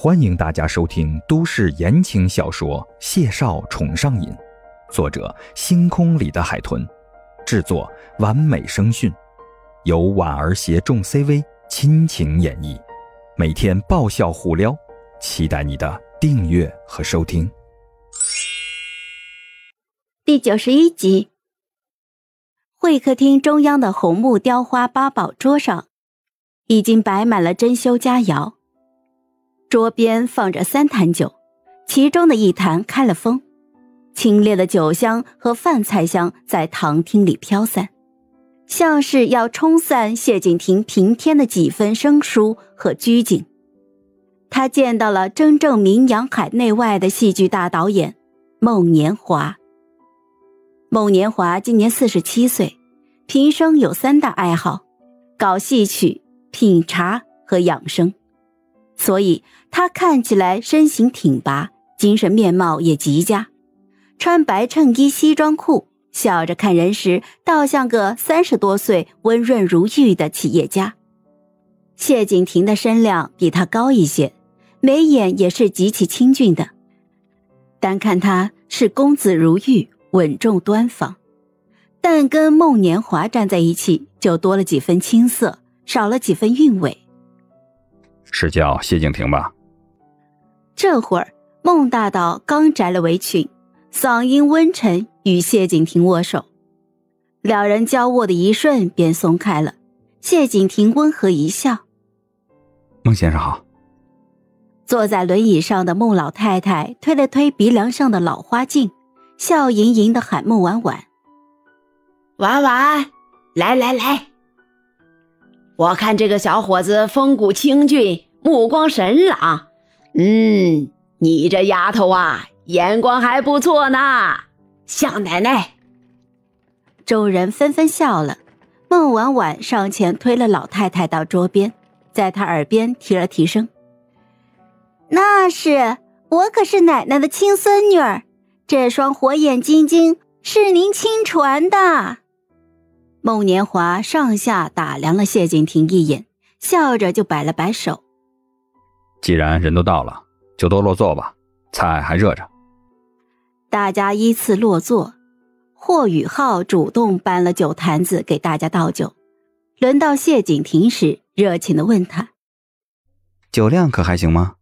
欢迎大家收听都市言情小说《谢少宠上瘾》，作者：星空里的海豚，制作：完美声讯，由婉儿携众 CV 亲情演绎，每天爆笑互撩，期待你的订阅和收听。第九十一集，会客厅中央的红木雕花八宝桌上，已经摆满了珍馐佳肴。桌边放着三坛酒，其中的一坛开了封，清冽的酒香和饭菜香在堂厅里飘散，像是要冲散谢景亭平添的几分生疏和拘谨。他见到了真正名扬海内外的戏剧大导演孟年华。孟年华今年四十七岁，平生有三大爱好：搞戏曲、品茶和养生。所以他看起来身形挺拔，精神面貌也极佳，穿白衬衣、西装裤，笑着看人时，倒像个三十多岁、温润如玉的企业家。谢景亭的身量比他高一些，眉眼也是极其清俊的，单看他是公子如玉，稳重端方，但跟孟年华站在一起，就多了几分青涩，少了几分韵味。是叫谢景亭吧？这会儿，孟大道刚摘了围裙，嗓音温沉，与谢景亭握手。两人交握的一瞬，便松开了。谢景亭温和一笑：“孟先生好。”坐在轮椅上的孟老太太推了推鼻梁上的老花镜，笑盈盈的喊孟婉婉：“婉婉，来来来。”我看这个小伙子风骨清俊，目光神朗。嗯，你这丫头啊，眼光还不错呢，像奶奶。众人纷纷笑了。孟婉婉上前推了老太太到桌边，在她耳边提了提声：“那是我可是奶奶的亲孙女儿，这双火眼金睛是您亲传的。”孟年华上下打量了谢景亭一眼，笑着就摆了摆手：“既然人都到了，就都落座吧，菜还热着。”大家依次落座。霍宇浩主动搬了酒坛子给大家倒酒。轮到谢景亭时，热情的问他：“酒量可还行吗？”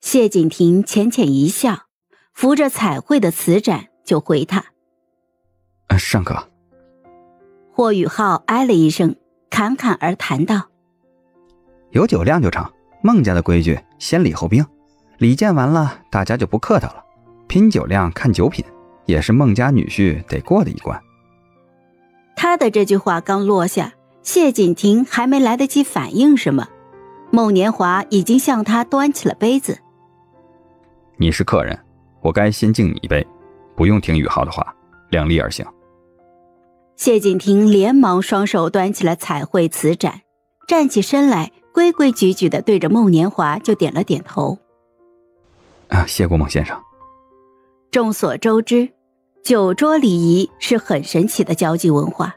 谢景亭浅浅一笑，扶着彩绘的瓷盏就回他：“呃，尚可。”霍雨浩哎了一声，侃侃而谈道：“有酒量就成。孟家的规矩，先礼后兵，礼见完了，大家就不客套了。拼酒量，看酒品，也是孟家女婿得过的一关。”他的这句话刚落下，谢景亭还没来得及反应什么，孟年华已经向他端起了杯子。“你是客人，我该先敬你一杯，不用听宇浩的话，量力而行。”谢景亭连忙双手端起了彩绘瓷盏，站起身来，规规矩矩的对着孟年华就点了点头。啊，谢过孟先生。众所周知，酒桌礼仪是很神奇的交际文化。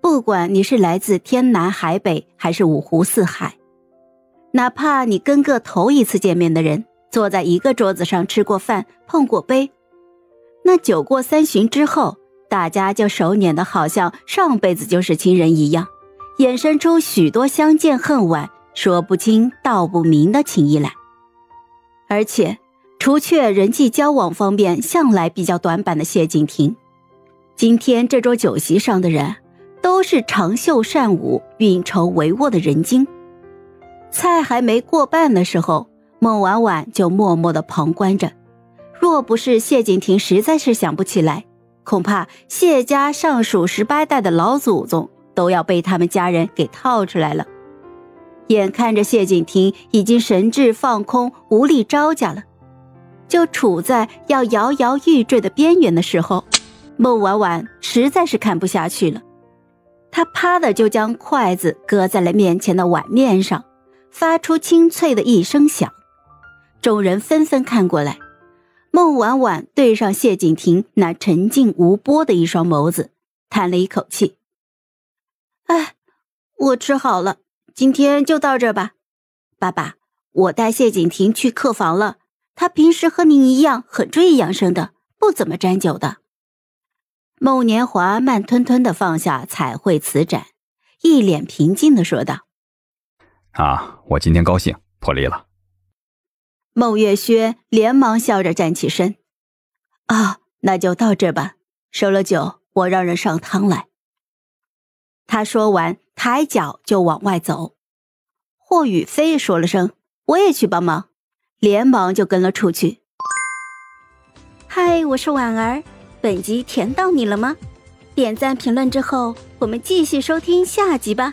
不管你是来自天南海北，还是五湖四海，哪怕你跟个头一次见面的人坐在一个桌子上吃过饭、碰过杯，那酒过三巡之后。大家就手捻的好像上辈子就是亲人一样，衍生出许多相见恨晚、说不清道不明的情谊来。而且，除却人际交往方面向来比较短板的谢景亭，今天这桌酒席上的人都是长袖善舞、运筹帷幄的人精。菜还没过半的时候，孟婉婉就默默的旁观着。若不是谢景亭实在是想不起来。恐怕谢家上数十八代的老祖宗都要被他们家人给套出来了。眼看着谢景亭已经神志放空，无力招架了，就处在要摇摇欲坠的边缘的时候，孟婉婉实在是看不下去了，她啪的就将筷子搁在了面前的碗面上，发出清脆的一声响，众人纷纷看过来。孟婉婉对上谢景亭那沉静无波的一双眸子，叹了一口气：“哎，我吃好了，今天就到这吧。爸爸，我带谢景亭去客房了。他平时和您一样很注意养生的，不怎么沾酒的。孟年华慢吞吞的放下彩绘瓷盏，一脸平静的说道：“啊，我今天高兴，破例了。”孟月轩连忙笑着站起身：“啊，那就到这吧。收了酒，我让人上汤来。”他说完，抬脚就往外走。霍雨飞说了声：“我也去帮忙。”连忙就跟了出去。嗨，我是婉儿，本集甜到你了吗？点赞评论之后，我们继续收听下集吧。